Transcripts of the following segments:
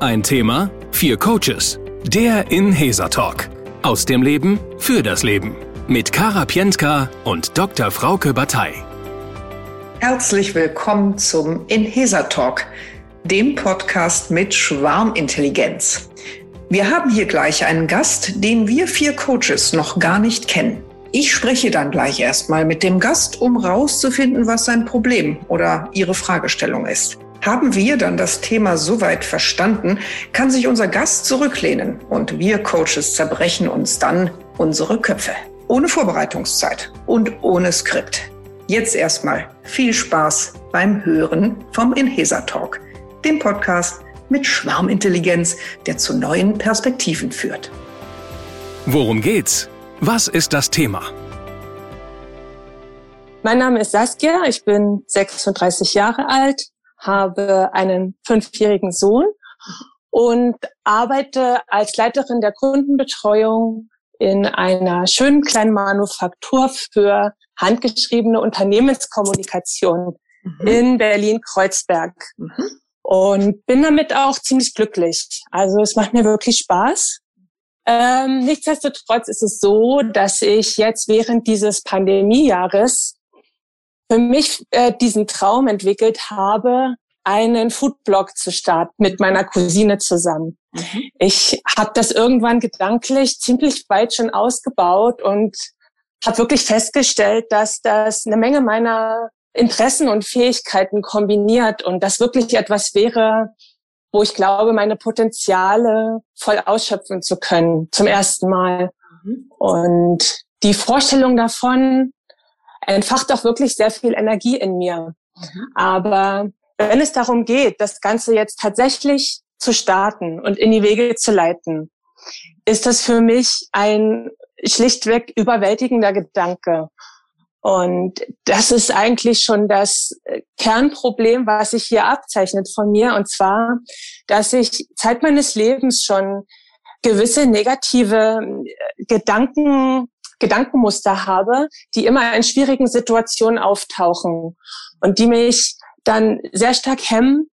Ein Thema, vier Coaches. Der Inhesa Talk. Aus dem Leben für das Leben. Mit Kara Pientka und Dr. Frauke Batei. Herzlich willkommen zum Inhesa Talk, dem Podcast mit Schwarmintelligenz. Wir haben hier gleich einen Gast, den wir vier Coaches noch gar nicht kennen. Ich spreche dann gleich erstmal mit dem Gast, um rauszufinden, was sein Problem oder ihre Fragestellung ist. Haben wir dann das Thema soweit verstanden, kann sich unser Gast zurücklehnen und wir Coaches zerbrechen uns dann unsere Köpfe. Ohne Vorbereitungszeit und ohne Skript. Jetzt erstmal viel Spaß beim Hören vom Inhesa Talk, dem Podcast mit Schwarmintelligenz, der zu neuen Perspektiven führt. Worum geht's? Was ist das Thema? Mein Name ist Saskia, ich bin 36 Jahre alt, habe einen fünfjährigen Sohn und arbeite als Leiterin der Kundenbetreuung in einer schönen kleinen Manufaktur für handgeschriebene Unternehmenskommunikation mhm. in Berlin-Kreuzberg. Mhm. Und bin damit auch ziemlich glücklich. Also es macht mir wirklich Spaß. Ähm, nichtsdestotrotz ist es so, dass ich jetzt während dieses Pandemiejahres für mich äh, diesen Traum entwickelt habe, einen Foodblog zu starten mit meiner Cousine zusammen. Mhm. Ich habe das irgendwann gedanklich ziemlich weit schon ausgebaut und habe wirklich festgestellt, dass das eine Menge meiner Interessen und Fähigkeiten kombiniert und das wirklich etwas wäre, wo ich glaube, meine Potenziale voll ausschöpfen zu können, zum ersten Mal. Mhm. Und die Vorstellung davon entfacht auch wirklich sehr viel Energie in mir. Mhm. Aber wenn es darum geht, das Ganze jetzt tatsächlich zu starten und in die Wege zu leiten, ist das für mich ein schlichtweg überwältigender Gedanke. Und das ist eigentlich schon das Kernproblem, was sich hier abzeichnet von mir. Und zwar, dass ich Zeit meines Lebens schon gewisse negative äh, Gedanken, Gedankenmuster habe, die immer in schwierigen Situationen auftauchen und die mich dann sehr stark hemmen,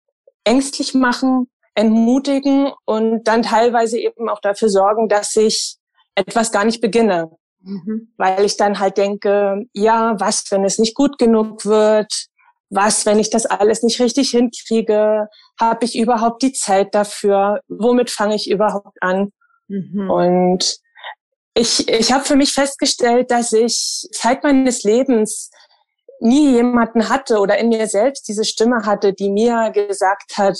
ängstlich machen, entmutigen und dann teilweise eben auch dafür sorgen, dass ich etwas gar nicht beginne. Mhm. Weil ich dann halt denke, ja, was, wenn es nicht gut genug wird? Was, wenn ich das alles nicht richtig hinkriege? Habe ich überhaupt die Zeit dafür? Womit fange ich überhaupt an? Mhm. Und ich, ich habe für mich festgestellt, dass ich Zeit meines Lebens nie jemanden hatte oder in mir selbst diese Stimme hatte, die mir gesagt hat,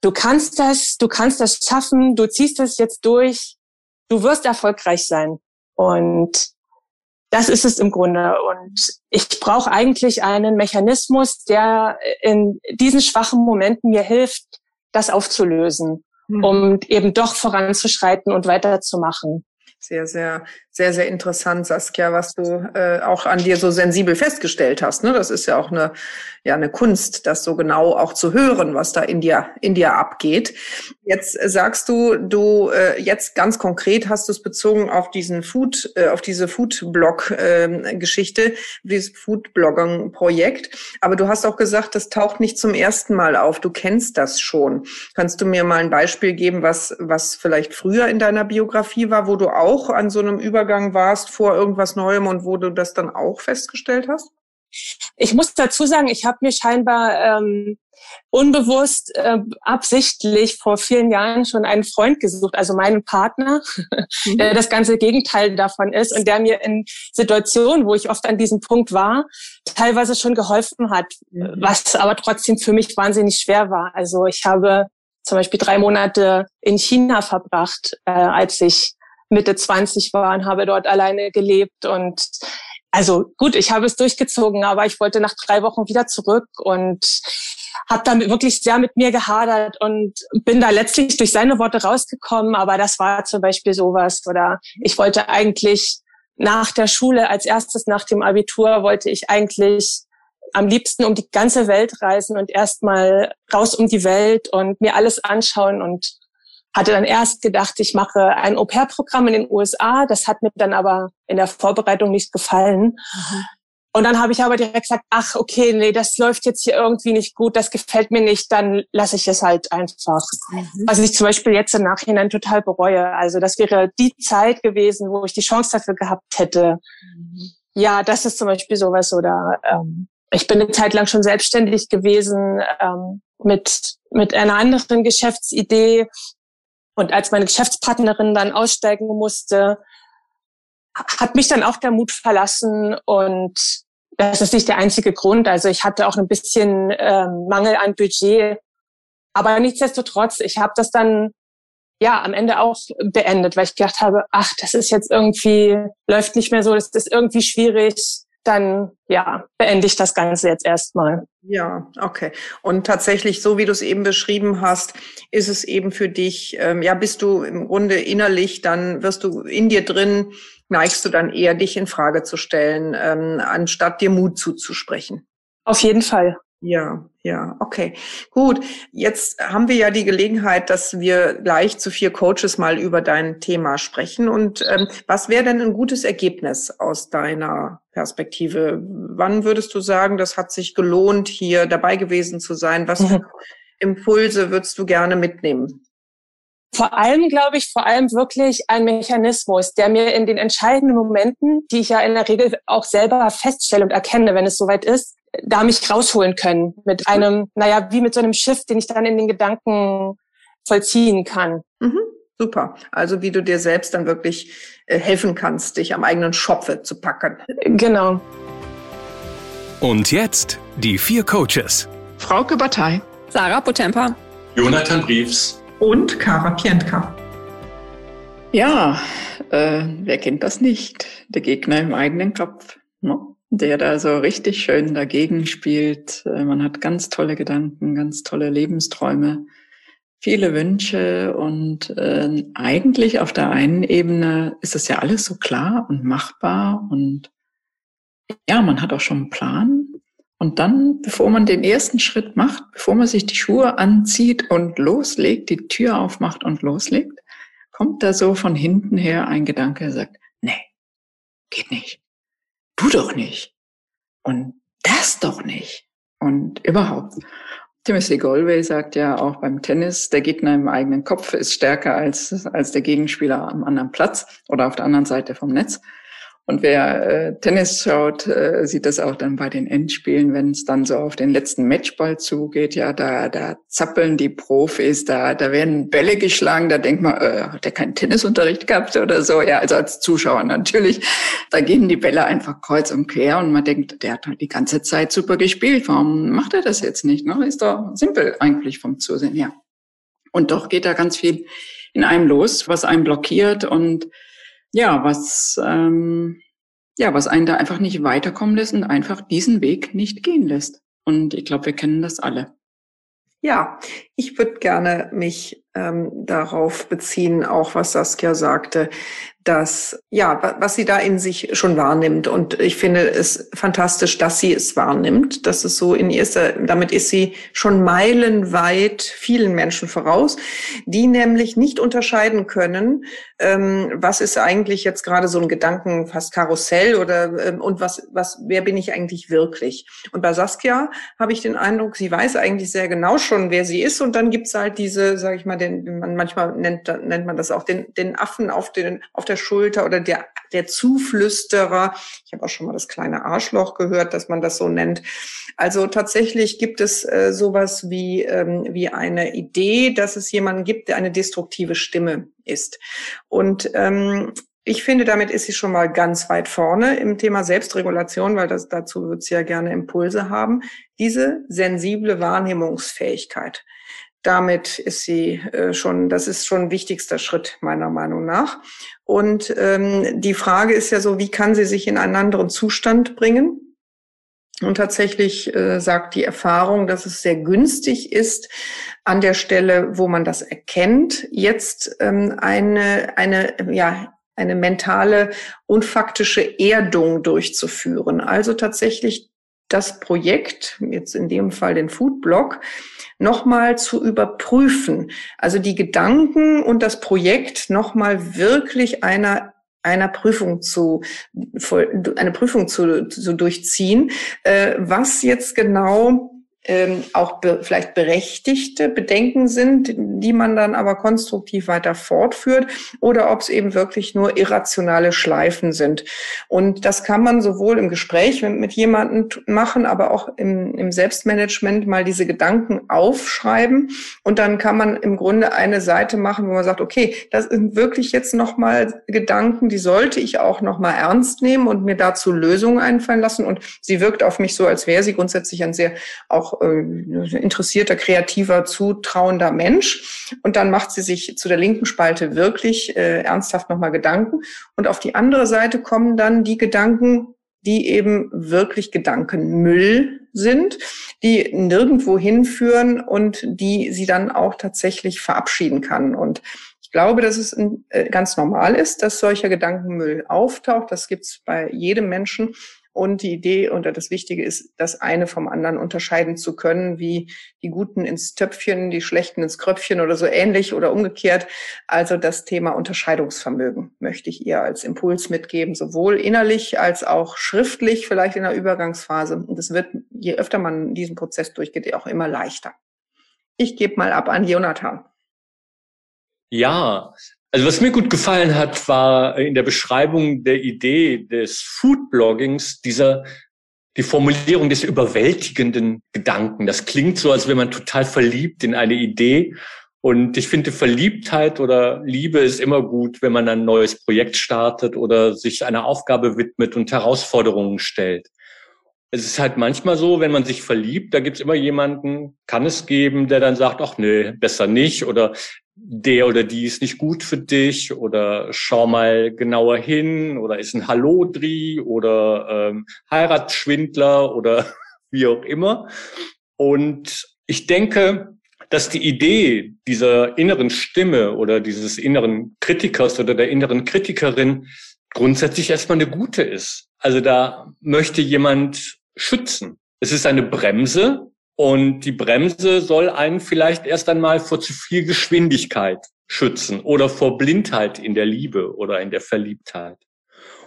du kannst das, du kannst das schaffen, du ziehst das jetzt durch, du wirst erfolgreich sein. Und das ist es im Grunde. Und ich brauche eigentlich einen Mechanismus, der in diesen schwachen Momenten mir hilft, das aufzulösen, mhm. um eben doch voranzuschreiten und weiterzumachen. Sehr, sehr, sehr, sehr interessant, Saskia, was du äh, auch an dir so sensibel festgestellt hast. Ne? Das ist ja auch eine, ja, eine Kunst, das so genau auch zu hören, was da in dir, in dir abgeht. Jetzt sagst du, du äh, jetzt ganz konkret hast du es bezogen auf diesen Food, äh, auf diese Food-Blog-Geschichte, äh, dieses Food-Blogging-Projekt. Aber du hast auch gesagt, das taucht nicht zum ersten Mal auf. Du kennst das schon. Kannst du mir mal ein Beispiel geben, was, was vielleicht früher in deiner Biografie war, wo du auch auch an so einem Übergang warst vor irgendwas Neuem und wo du das dann auch festgestellt hast? Ich muss dazu sagen, ich habe mir scheinbar ähm, unbewusst, äh, absichtlich vor vielen Jahren schon einen Freund gesucht, also meinen Partner, mhm. der das ganze Gegenteil davon ist und der mir in Situationen, wo ich oft an diesem Punkt war, teilweise schon geholfen hat, mhm. was aber trotzdem für mich wahnsinnig schwer war. Also ich habe zum Beispiel drei Monate in China verbracht, äh, als ich Mitte 20 war und habe dort alleine gelebt und also gut, ich habe es durchgezogen, aber ich wollte nach drei Wochen wieder zurück und habe dann wirklich sehr mit mir gehadert und bin da letztlich durch seine Worte rausgekommen. Aber das war zum Beispiel sowas. Oder ich wollte eigentlich nach der Schule, als erstes nach dem Abitur, wollte ich eigentlich am liebsten um die ganze Welt reisen und erstmal raus um die Welt und mir alles anschauen und hatte dann erst gedacht, ich mache ein Au-pair-Programm in den USA. Das hat mir dann aber in der Vorbereitung nicht gefallen. Mhm. Und dann habe ich aber direkt gesagt, ach, okay, nee, das läuft jetzt hier irgendwie nicht gut, das gefällt mir nicht, dann lasse ich es halt einfach. Mhm. Was ich zum Beispiel jetzt im Nachhinein total bereue. Also das wäre die Zeit gewesen, wo ich die Chance dafür gehabt hätte. Mhm. Ja, das ist zum Beispiel sowas. Oder ähm, ich bin eine Zeit lang schon selbstständig gewesen ähm, mit, mit einer anderen Geschäftsidee. Und als meine Geschäftspartnerin dann aussteigen musste, hat mich dann auch der Mut verlassen und das ist nicht der einzige Grund. Also ich hatte auch ein bisschen ähm, Mangel an Budget, aber nichtsdestotrotz, ich habe das dann ja am Ende auch beendet, weil ich gedacht habe, ach, das ist jetzt irgendwie läuft nicht mehr so, das ist irgendwie schwierig dann ja, beende ich das Ganze jetzt erstmal. Ja, okay. Und tatsächlich, so wie du es eben beschrieben hast, ist es eben für dich, ähm, ja, bist du im Grunde innerlich, dann wirst du in dir drin, neigst du dann eher, dich in Frage zu stellen, ähm, anstatt dir Mut zuzusprechen. Auf jeden Fall. Ja, ja, okay. Gut. Jetzt haben wir ja die Gelegenheit, dass wir gleich zu vier Coaches mal über dein Thema sprechen. Und ähm, was wäre denn ein gutes Ergebnis aus deiner Perspektive? Wann würdest du sagen, das hat sich gelohnt, hier dabei gewesen zu sein? Was für Impulse würdest du gerne mitnehmen? Vor allem, glaube ich, vor allem wirklich ein Mechanismus, der mir in den entscheidenden Momenten, die ich ja in der Regel auch selber feststelle und erkenne, wenn es soweit ist, da mich rausholen können mit einem, naja, wie mit so einem Schiff, den ich dann in den Gedanken vollziehen kann. Mhm. Super. Also wie du dir selbst dann wirklich äh, helfen kannst, dich am eigenen Schopfe zu packen. Genau. Und jetzt die vier Coaches. Frauke Batei. Sarah Potempa. Jonathan Briefs. Und Kara Pientka. Ja, äh, wer kennt das nicht? Der Gegner im eigenen Kopf. No? Der da so richtig schön dagegen spielt. Äh, man hat ganz tolle Gedanken, ganz tolle Lebensträume, viele Wünsche und äh, eigentlich auf der einen Ebene ist es ja alles so klar und machbar und ja, man hat auch schon einen Plan. Und dann, bevor man den ersten Schritt macht, bevor man sich die Schuhe anzieht und loslegt, die Tür aufmacht und loslegt, kommt da so von hinten her ein Gedanke, der sagt, nee, geht nicht du doch nicht. Und das doch nicht. Und überhaupt. Timothy Galway sagt ja auch beim Tennis, der Gegner im eigenen Kopf ist stärker als, als der Gegenspieler am anderen Platz oder auf der anderen Seite vom Netz. Und wer äh, Tennis schaut, äh, sieht das auch dann bei den Endspielen, wenn es dann so auf den letzten Matchball zugeht. Ja, da, da zappeln die Profis, da, da werden Bälle geschlagen. Da denkt man, äh, hat der keinen Tennisunterricht gehabt oder so? Ja, also als Zuschauer natürlich. Da gehen die Bälle einfach kreuz und quer und man denkt, der hat halt die ganze Zeit super gespielt. Warum macht er das jetzt nicht? Ne? Ist doch simpel eigentlich vom Zusehen, ja. Und doch geht da ganz viel in einem los, was einen blockiert und ja, was, ähm, ja, was einen da einfach nicht weiterkommen lässt und einfach diesen Weg nicht gehen lässt. Und ich glaube, wir kennen das alle. Ja, ich würde gerne mich ähm, darauf beziehen, auch was Saskia sagte, dass, ja, was sie da in sich schon wahrnimmt. Und ich finde es fantastisch, dass sie es wahrnimmt. Das ist so in erster, damit ist sie schon meilenweit vielen Menschen voraus, die nämlich nicht unterscheiden können, ähm, was ist eigentlich jetzt gerade so ein Gedanken, fast Karussell oder, ähm, und was, was, wer bin ich eigentlich wirklich? Und bei Saskia habe ich den Eindruck, sie weiß eigentlich sehr genau schon, wer sie ist. Und dann gibt's halt diese, sage ich mal, den, man manchmal nennt, nennt man das auch den, den Affen auf den, auf der der Schulter oder der, der Zuflüsterer. Ich habe auch schon mal das kleine Arschloch gehört, dass man das so nennt. Also tatsächlich gibt es äh, sowas wie, ähm, wie eine Idee, dass es jemanden gibt, der eine destruktive Stimme ist. Und ähm, ich finde, damit ist sie schon mal ganz weit vorne im Thema Selbstregulation, weil das, dazu wird sie ja gerne Impulse haben. Diese sensible Wahrnehmungsfähigkeit damit ist sie äh, schon, das ist schon ein wichtigster Schritt meiner Meinung nach. Und ähm, die Frage ist ja so, wie kann sie sich in einen anderen Zustand bringen? Und tatsächlich äh, sagt die Erfahrung, dass es sehr günstig ist, an der Stelle, wo man das erkennt, jetzt ähm, eine, eine, ja, eine mentale und faktische Erdung durchzuführen. Also tatsächlich das Projekt, jetzt in dem Fall den Foodblog, nochmal zu überprüfen. Also die Gedanken und das Projekt nochmal wirklich einer einer Prüfung zu eine Prüfung zu, zu durchziehen, äh, was jetzt genau ähm, auch be vielleicht berechtigte Bedenken sind, die man dann aber konstruktiv weiter fortführt oder ob es eben wirklich nur irrationale Schleifen sind. Und das kann man sowohl im Gespräch mit, mit jemandem machen, aber auch im, im Selbstmanagement mal diese Gedanken aufschreiben und dann kann man im Grunde eine Seite machen, wo man sagt, okay, das sind wirklich jetzt nochmal Gedanken, die sollte ich auch nochmal ernst nehmen und mir dazu Lösungen einfallen lassen. Und sie wirkt auf mich so, als wäre sie grundsätzlich ein sehr auch äh, interessierter, kreativer, zutrauender Mensch. Und dann macht sie sich zu der linken Spalte wirklich äh, ernsthaft nochmal Gedanken. Und auf die andere Seite kommen dann die Gedanken, die eben wirklich Gedankenmüll sind, die nirgendwo hinführen und die sie dann auch tatsächlich verabschieden kann. Und ich glaube, dass es äh, ganz normal ist, dass solcher Gedankenmüll auftaucht. Das gibt es bei jedem Menschen. Und die Idee oder das Wichtige ist, das eine vom anderen unterscheiden zu können, wie die Guten ins Töpfchen, die Schlechten ins Kröpfchen oder so ähnlich oder umgekehrt. Also das Thema Unterscheidungsvermögen möchte ich ihr als Impuls mitgeben, sowohl innerlich als auch schriftlich, vielleicht in der Übergangsphase. Und es wird, je öfter man diesen Prozess durchgeht, auch immer leichter. Ich gebe mal ab an Jonathan. Ja, also was mir gut gefallen hat, war in der Beschreibung der Idee des Foodbloggings dieser die Formulierung des überwältigenden Gedanken. Das klingt so, als wäre man total verliebt in eine Idee. Und ich finde, Verliebtheit oder Liebe ist immer gut, wenn man ein neues Projekt startet oder sich einer Aufgabe widmet und Herausforderungen stellt. Es ist halt manchmal so, wenn man sich verliebt, da gibt es immer jemanden, kann es geben, der dann sagt, ach nee, besser nicht oder der oder die ist nicht gut für dich oder schau mal genauer hin oder ist ein Hallodri oder ähm, Heiratsschwindler oder wie auch immer. Und ich denke, dass die Idee dieser inneren Stimme oder dieses inneren Kritikers oder der inneren Kritikerin grundsätzlich erstmal eine gute ist. Also da möchte jemand schützen. Es ist eine Bremse, und die Bremse soll einen vielleicht erst einmal vor zu viel Geschwindigkeit schützen oder vor Blindheit in der Liebe oder in der Verliebtheit.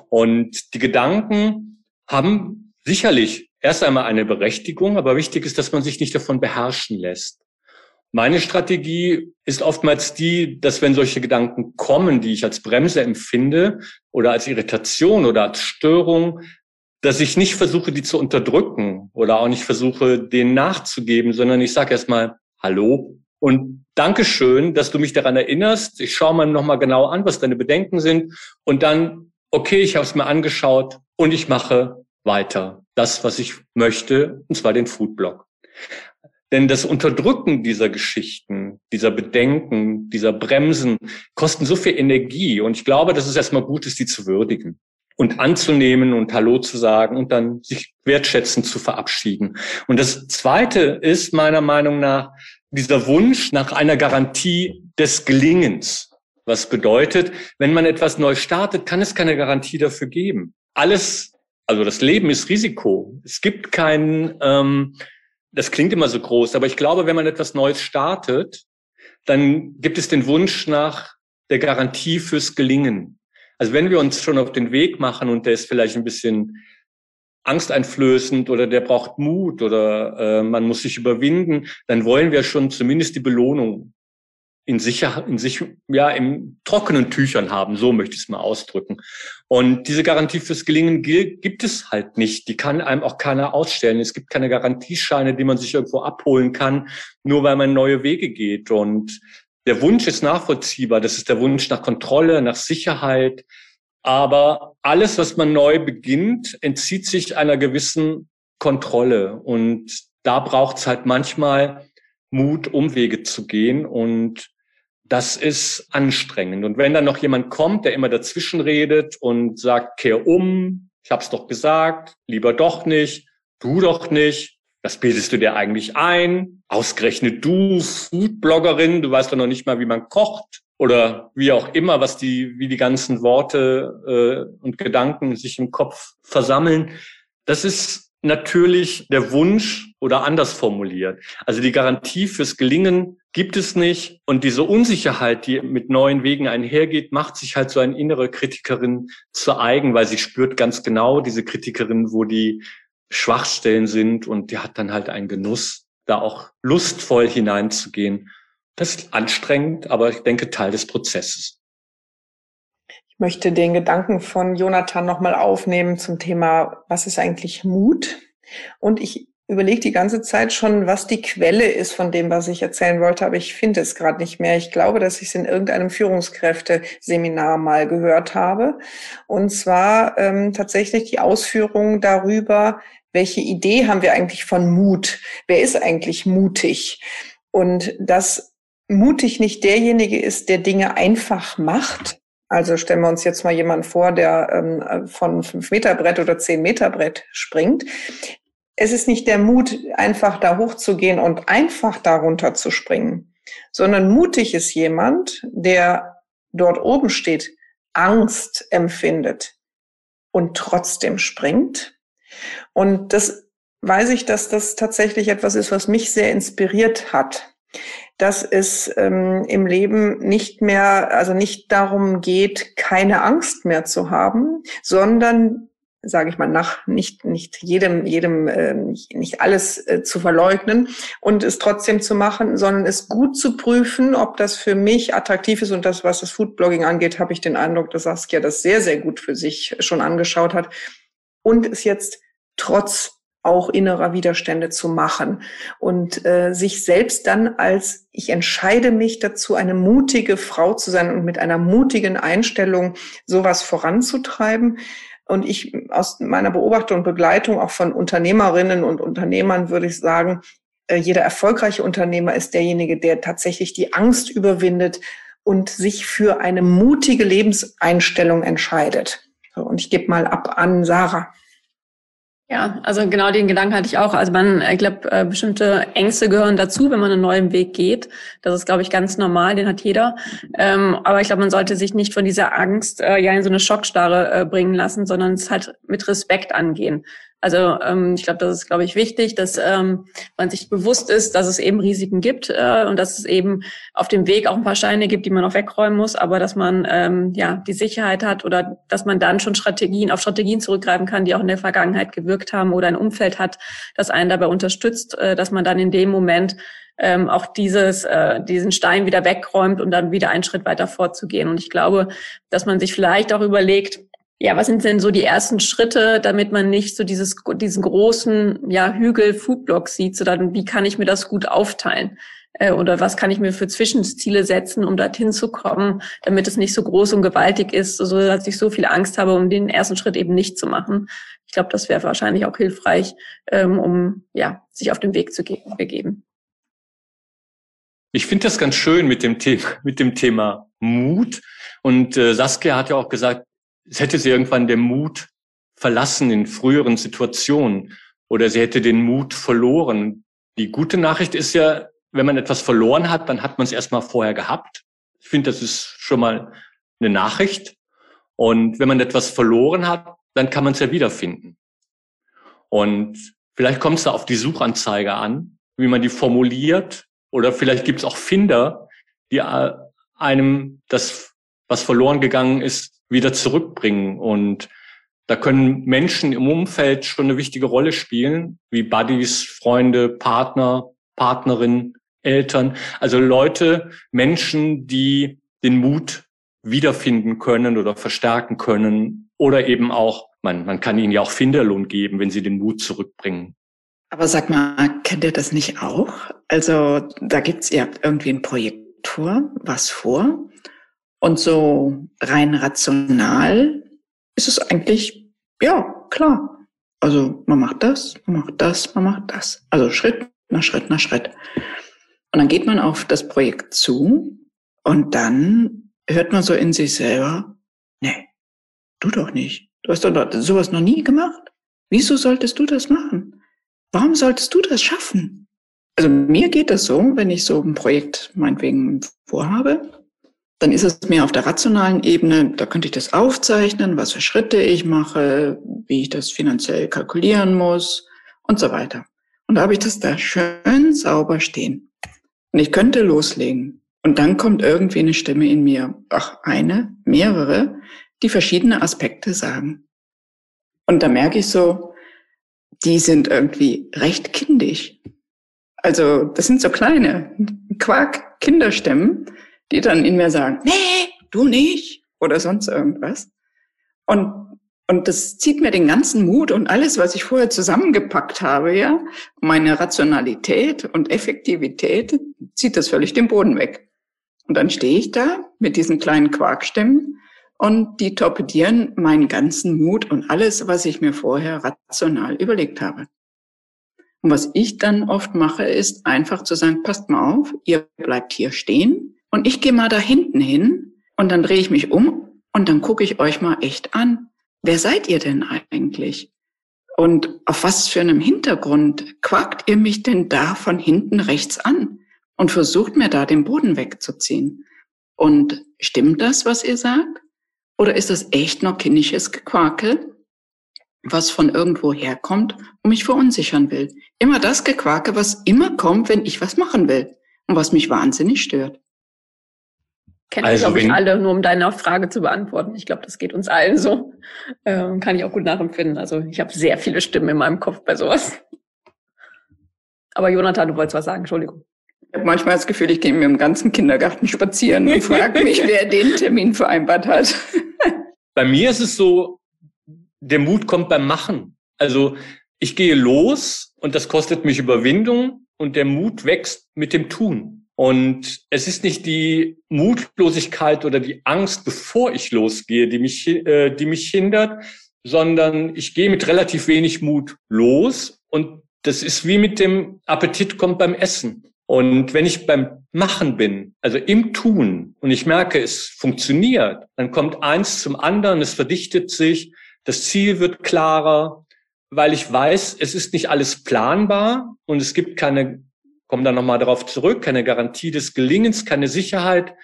Und die Gedanken haben sicherlich erst einmal eine Berechtigung, aber wichtig ist, dass man sich nicht davon beherrschen lässt. Meine Strategie ist oftmals die, dass wenn solche Gedanken kommen, die ich als Bremse empfinde oder als Irritation oder als Störung, dass ich nicht versuche, die zu unterdrücken oder auch nicht versuche, denen nachzugeben, sondern ich sage erstmal Hallo und Dankeschön, dass du mich daran erinnerst. Ich schaue mir nochmal genau an, was deine Bedenken sind und dann, okay, ich habe es mir angeschaut und ich mache weiter das, was ich möchte, und zwar den Foodblog. Denn das Unterdrücken dieser Geschichten, dieser Bedenken, dieser Bremsen kosten so viel Energie. Und ich glaube, dass es erstmal gut ist, die zu würdigen und anzunehmen und Hallo zu sagen und dann sich wertschätzend zu verabschieden. Und das Zweite ist meiner Meinung nach dieser Wunsch nach einer Garantie des Gelingens. Was bedeutet, wenn man etwas neu startet, kann es keine Garantie dafür geben. Alles, also das Leben ist Risiko. Es gibt keinen, ähm, das klingt immer so groß, aber ich glaube, wenn man etwas Neues startet, dann gibt es den Wunsch nach der Garantie fürs Gelingen. Also wenn wir uns schon auf den Weg machen und der ist vielleicht ein bisschen angsteinflößend oder der braucht Mut oder äh, man muss sich überwinden, dann wollen wir schon zumindest die Belohnung in sicher, in sich, ja, in trockenen Tüchern haben, so möchte ich es mal ausdrücken. Und diese Garantie fürs Gelingen gibt es halt nicht. Die kann einem auch keiner ausstellen. Es gibt keine Garantiescheine, die man sich irgendwo abholen kann, nur weil man neue Wege geht. Und der Wunsch ist nachvollziehbar. Das ist der Wunsch nach Kontrolle, nach Sicherheit. Aber alles, was man neu beginnt, entzieht sich einer gewissen Kontrolle. Und da braucht es halt manchmal Mut, Umwege zu gehen. Und das ist anstrengend. Und wenn dann noch jemand kommt, der immer dazwischen redet und sagt, kehr um, ich hab's doch gesagt, lieber doch nicht, du doch nicht, was bildest du dir eigentlich ein? Ausgerechnet du, Foodbloggerin, du weißt doch noch nicht mal, wie man kocht oder wie auch immer, was die, wie die ganzen Worte äh, und Gedanken sich im Kopf versammeln. Das ist natürlich der Wunsch oder anders formuliert. Also die Garantie fürs Gelingen gibt es nicht. Und diese Unsicherheit, die mit neuen Wegen einhergeht, macht sich halt so eine innere Kritikerin zu eigen, weil sie spürt ganz genau diese Kritikerin, wo die Schwachstellen sind und die hat dann halt einen Genuss, da auch lustvoll hineinzugehen. Das ist anstrengend, aber ich denke Teil des Prozesses. Ich möchte den Gedanken von Jonathan nochmal aufnehmen zum Thema, was ist eigentlich Mut? Und ich überlege die ganze Zeit schon, was die Quelle ist von dem, was ich erzählen wollte, aber ich finde es gerade nicht mehr. Ich glaube, dass ich es in irgendeinem Führungskräfteseminar mal gehört habe. Und zwar ähm, tatsächlich die Ausführungen darüber, welche Idee haben wir eigentlich von Mut? Wer ist eigentlich mutig? Und dass mutig nicht derjenige ist, der Dinge einfach macht. Also stellen wir uns jetzt mal jemanden vor, der ähm, von fünf Meter Brett oder zehn Meter Brett springt. Es ist nicht der Mut, einfach da hochzugehen und einfach darunter zu springen, sondern mutig ist jemand, der dort oben steht, Angst empfindet und trotzdem springt und das weiß ich, dass das tatsächlich etwas ist, was mich sehr inspiriert hat. Dass es ähm, im Leben nicht mehr, also nicht darum geht, keine Angst mehr zu haben, sondern sage ich mal, nach nicht nicht jedem jedem äh, nicht, alles äh, zu verleugnen und es trotzdem zu machen, sondern es gut zu prüfen, ob das für mich attraktiv ist und das, was das Foodblogging angeht, habe ich den Eindruck, dass Saskia das sehr sehr gut für sich schon angeschaut hat und es jetzt trotz auch innerer Widerstände zu machen und äh, sich selbst dann als ich entscheide mich dazu, eine mutige Frau zu sein und mit einer mutigen Einstellung sowas voranzutreiben. Und ich aus meiner Beobachtung und Begleitung auch von Unternehmerinnen und Unternehmern würde ich sagen, äh, jeder erfolgreiche Unternehmer ist derjenige, der tatsächlich die Angst überwindet und sich für eine mutige Lebenseinstellung entscheidet. Und ich gebe mal ab an Sarah. Ja, also genau den Gedanken hatte ich auch. Also man, ich glaube, äh, bestimmte Ängste gehören dazu, wenn man einen neuen Weg geht. Das ist, glaube ich, ganz normal, den hat jeder. Ähm, aber ich glaube, man sollte sich nicht von dieser Angst äh, ja in so eine Schockstarre äh, bringen lassen, sondern es halt mit Respekt angehen. Also ähm, ich glaube, das ist, glaube ich, wichtig, dass ähm, man sich bewusst ist, dass es eben Risiken gibt äh, und dass es eben auf dem Weg auch ein paar Steine gibt, die man auch wegräumen muss, aber dass man ähm, ja die Sicherheit hat oder dass man dann schon Strategien auf Strategien zurückgreifen kann, die auch in der Vergangenheit gewirkt haben oder ein Umfeld hat, das einen dabei unterstützt, äh, dass man dann in dem Moment ähm, auch dieses, äh, diesen Stein wieder wegräumt und dann wieder einen Schritt weiter vorzugehen. Und ich glaube, dass man sich vielleicht auch überlegt, ja, was sind denn so die ersten Schritte, damit man nicht so dieses, diesen großen ja, Hügel Foodblock sieht, sondern wie kann ich mir das gut aufteilen? Äh, oder was kann ich mir für Zwischenziele setzen, um dorthin zu kommen, damit es nicht so groß und gewaltig ist, so dass ich so viel Angst habe, um den ersten Schritt eben nicht zu machen. Ich glaube, das wäre wahrscheinlich auch hilfreich, ähm, um ja, sich auf den Weg zu begeben. Ich finde das ganz schön mit dem Thema, mit dem Thema Mut. Und äh, Saskia hat ja auch gesagt, es hätte sie irgendwann den Mut verlassen in früheren Situationen oder sie hätte den Mut verloren. Die gute Nachricht ist ja, wenn man etwas verloren hat, dann hat man es erstmal vorher gehabt. Ich finde, das ist schon mal eine Nachricht. Und wenn man etwas verloren hat, dann kann man es ja wiederfinden. Und vielleicht kommt es da auf die Suchanzeige an, wie man die formuliert. Oder vielleicht gibt es auch Finder, die äh, einem das, was verloren gegangen ist, wieder zurückbringen. Und da können Menschen im Umfeld schon eine wichtige Rolle spielen, wie Buddies, Freunde, Partner, Partnerin, Eltern. Also Leute, Menschen, die den Mut wiederfinden können oder verstärken können. Oder eben auch, man, man kann ihnen ja auch Finderlohn geben, wenn sie den Mut zurückbringen. Aber sag mal, kennt ihr das nicht auch? Also da gibt's ja irgendwie ein Projektor, was vor. Und so rein rational ist es eigentlich, ja, klar. Also man macht das, man macht das, man macht das. Also Schritt nach Schritt nach Schritt. Und dann geht man auf das Projekt zu und dann hört man so in sich selber, nee, du doch nicht. Du hast doch sowas noch nie gemacht. Wieso solltest du das machen? Warum solltest du das schaffen? Also mir geht das so, wenn ich so ein Projekt meinetwegen vorhabe, dann ist es mehr auf der rationalen Ebene, da könnte ich das aufzeichnen, was für Schritte ich mache, wie ich das finanziell kalkulieren muss, und so weiter. Und da habe ich das da schön sauber stehen. Und ich könnte loslegen. Und dann kommt irgendwie eine Stimme in mir, ach, eine, mehrere, die verschiedene Aspekte sagen. Und da merke ich so, die sind irgendwie recht kindisch. Also das sind so kleine Quark-Kinderstimmen, die dann in mir sagen, nee, du nicht oder sonst irgendwas. Und, und das zieht mir den ganzen Mut und alles, was ich vorher zusammengepackt habe, ja, meine Rationalität und Effektivität, zieht das völlig den Boden weg. Und dann stehe ich da mit diesen kleinen Quarkstimmen und die torpedieren meinen ganzen Mut und alles, was ich mir vorher rational überlegt habe. Und was ich dann oft mache, ist einfach zu sagen, passt mal auf, ihr bleibt hier stehen und ich gehe mal da hinten hin und dann drehe ich mich um und dann gucke ich euch mal echt an. Wer seid ihr denn eigentlich? Und auf was für einem Hintergrund quakt ihr mich denn da von hinten rechts an und versucht mir da den Boden wegzuziehen? Und stimmt das, was ihr sagt? Oder ist das echt noch kindisches Gequakel, was von irgendwo herkommt und mich verunsichern will? Immer das Gequake, was immer kommt, wenn ich was machen will und was mich wahnsinnig stört. Kennen also, glaube ich, alle, nur um deine Frage zu beantworten. Ich glaube, das geht uns allen so. Ähm, kann ich auch gut nachempfinden. Also ich habe sehr viele Stimmen in meinem Kopf bei sowas. Aber Jonathan, du wolltest was sagen, Entschuldigung. Ich habe manchmal das Gefühl, ich gehe mit dem ganzen Kindergarten spazieren und frage mich, wer den Termin vereinbart hat. Bei mir ist es so, der Mut kommt beim Machen. Also ich gehe los und das kostet mich Überwindung und der Mut wächst mit dem Tun. Und es ist nicht die Mutlosigkeit oder die Angst, bevor ich losgehe, die mich, äh, die mich hindert, sondern ich gehe mit relativ wenig Mut los und das ist wie mit dem Appetit kommt beim Essen. Und wenn ich beim Machen bin, also im Tun, und ich merke, es funktioniert, dann kommt eins zum anderen, es verdichtet sich, das Ziel wird klarer, weil ich weiß, es ist nicht alles planbar und es gibt keine, komme da nochmal darauf zurück, keine Garantie des Gelingens, keine Sicherheit.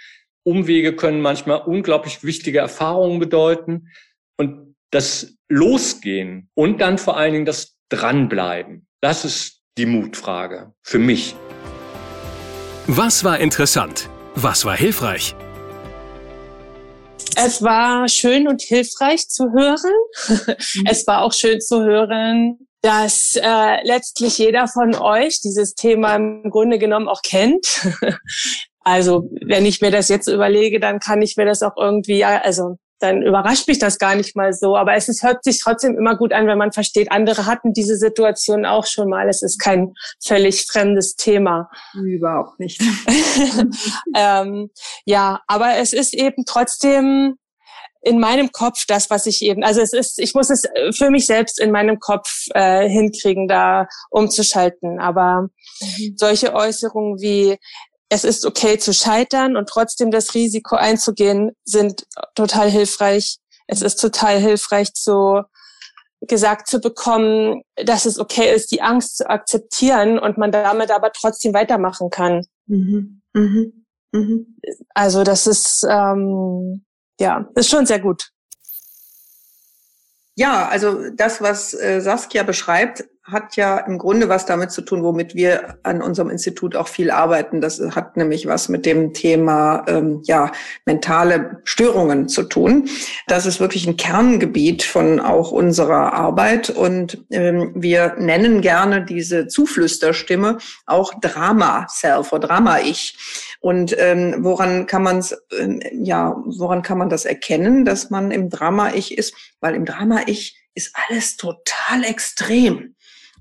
Umwege können manchmal unglaublich wichtige Erfahrungen bedeuten. Und das Losgehen und dann vor allen Dingen das Dranbleiben, das ist die Mutfrage für mich. Was war interessant? Was war hilfreich? Es war schön und hilfreich zu hören. Es war auch schön zu hören, dass äh, letztlich jeder von euch dieses Thema im Grunde genommen auch kennt. also wenn ich mir das jetzt überlege, dann kann ich mir das auch irgendwie, also dann überrascht mich das gar nicht mal so. Aber es ist, hört sich trotzdem immer gut an, wenn man versteht, andere hatten diese Situation auch schon mal. Es ist kein völlig fremdes Thema. Überhaupt nicht. ähm, ja, aber es ist eben trotzdem in meinem Kopf das, was ich eben, also es ist, ich muss es für mich selbst in meinem Kopf äh, hinkriegen, da umzuschalten. Aber mhm. solche Äußerungen wie es ist okay zu scheitern und trotzdem das Risiko einzugehen, sind total hilfreich. Es ist total hilfreich zu gesagt zu bekommen, dass es okay ist, die Angst zu akzeptieren und man damit aber trotzdem weitermachen kann. Mhm. Mhm. Mhm. Also das ist ähm, ja ist schon sehr gut. Ja, also das, was äh, Saskia beschreibt, hat ja im Grunde was damit zu tun, womit wir an unserem Institut auch viel arbeiten. Das hat nämlich was mit dem Thema ähm, ja mentale Störungen zu tun. Das ist wirklich ein Kerngebiet von auch unserer Arbeit und ähm, wir nennen gerne diese Zuflüsterstimme auch Drama Self oder Drama Ich. Und ähm, woran kann man es äh, ja woran kann man das erkennen, dass man im Drama Ich ist? Weil im Drama Ich ist alles total extrem.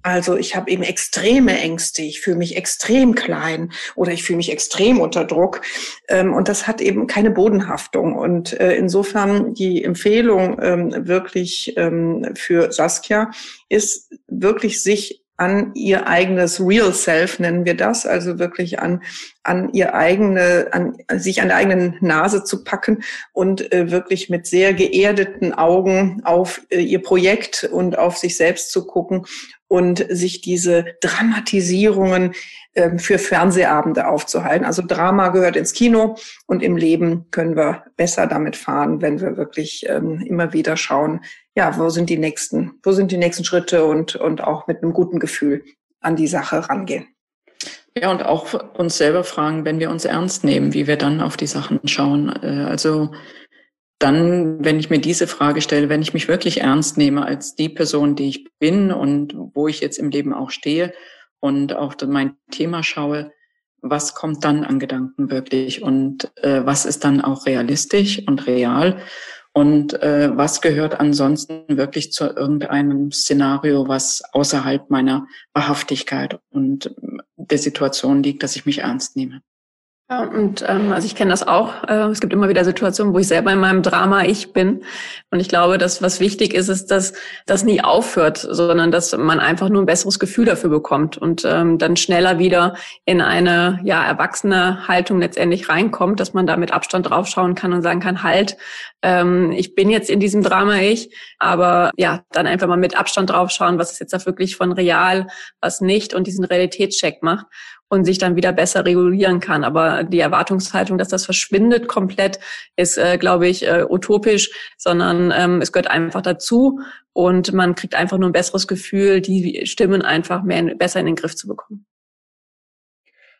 Also ich habe eben extreme Ängste, ich fühle mich extrem klein oder ich fühle mich extrem unter Druck. Ähm, und das hat eben keine Bodenhaftung. Und äh, insofern die Empfehlung ähm, wirklich ähm, für Saskia ist wirklich sich an ihr eigenes Real Self nennen wir das, also wirklich an an ihr eigene, an sich an der eigenen Nase zu packen und äh, wirklich mit sehr geerdeten Augen auf äh, ihr Projekt und auf sich selbst zu gucken und sich diese Dramatisierungen ähm, für Fernsehabende aufzuhalten. Also Drama gehört ins Kino und im Leben können wir besser damit fahren, wenn wir wirklich ähm, immer wieder schauen, ja, wo sind die nächsten, wo sind die nächsten Schritte und, und auch mit einem guten Gefühl an die Sache rangehen. Ja, und auch uns selber fragen, wenn wir uns ernst nehmen, wie wir dann auf die Sachen schauen. Äh, also dann, wenn ich mir diese Frage stelle, wenn ich mich wirklich ernst nehme als die Person, die ich bin und wo ich jetzt im Leben auch stehe und auf mein Thema schaue, was kommt dann an Gedanken wirklich und äh, was ist dann auch realistisch und real und äh, was gehört ansonsten wirklich zu irgendeinem Szenario, was außerhalb meiner Wahrhaftigkeit und der Situation liegt, dass ich mich ernst nehme. Ja, und ähm, also ich kenne das auch. Äh, es gibt immer wieder Situationen, wo ich selber in meinem Drama ich bin. Und ich glaube, dass was wichtig ist, ist, dass das nie aufhört, sondern dass man einfach nur ein besseres Gefühl dafür bekommt und ähm, dann schneller wieder in eine ja erwachsene Haltung letztendlich reinkommt, dass man da mit Abstand draufschauen kann und sagen kann, halt, ähm, ich bin jetzt in diesem Drama ich, aber ja, dann einfach mal mit Abstand draufschauen, was ist jetzt da wirklich von real, was nicht und diesen Realitätscheck macht und sich dann wieder besser regulieren kann. Aber die Erwartungshaltung, dass das verschwindet komplett, ist, äh, glaube ich, äh, utopisch, sondern ähm, es gehört einfach dazu und man kriegt einfach nur ein besseres Gefühl, die Stimmen einfach mehr, besser in den Griff zu bekommen.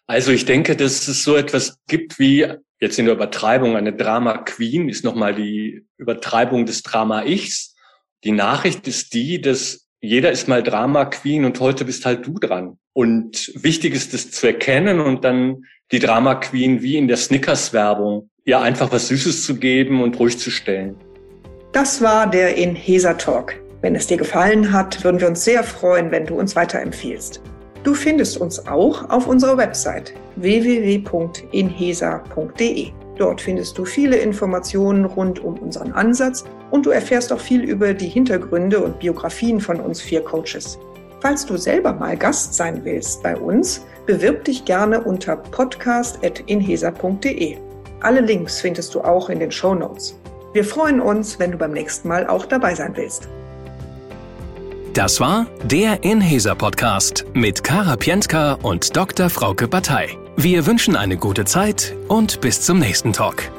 Also ich denke, dass es so etwas gibt wie jetzt in der Übertreibung eine Drama Queen ist nochmal die Übertreibung des Drama Ichs. Die Nachricht ist die, dass jeder ist mal Drama Queen und heute bist halt du dran. Und wichtig ist es zu erkennen und dann die Drama Queen wie in der Snickers Werbung ihr einfach was Süßes zu geben und ruhig zu stellen. Das war der Inhesa Talk. Wenn es dir gefallen hat, würden wir uns sehr freuen, wenn du uns weiterempfiehlst. Du findest uns auch auf unserer Website www.inhesa.de. Dort findest du viele Informationen rund um unseren Ansatz und du erfährst auch viel über die Hintergründe und Biografien von uns vier Coaches. Falls du selber mal Gast sein willst bei uns, bewirb dich gerne unter podcast.inhesa.de. Alle Links findest du auch in den Show Notes. Wir freuen uns, wenn du beim nächsten Mal auch dabei sein willst. Das war der Inhaser Podcast mit Kara Pientka und Dr. Frauke Batei. Wir wünschen eine gute Zeit und bis zum nächsten Talk.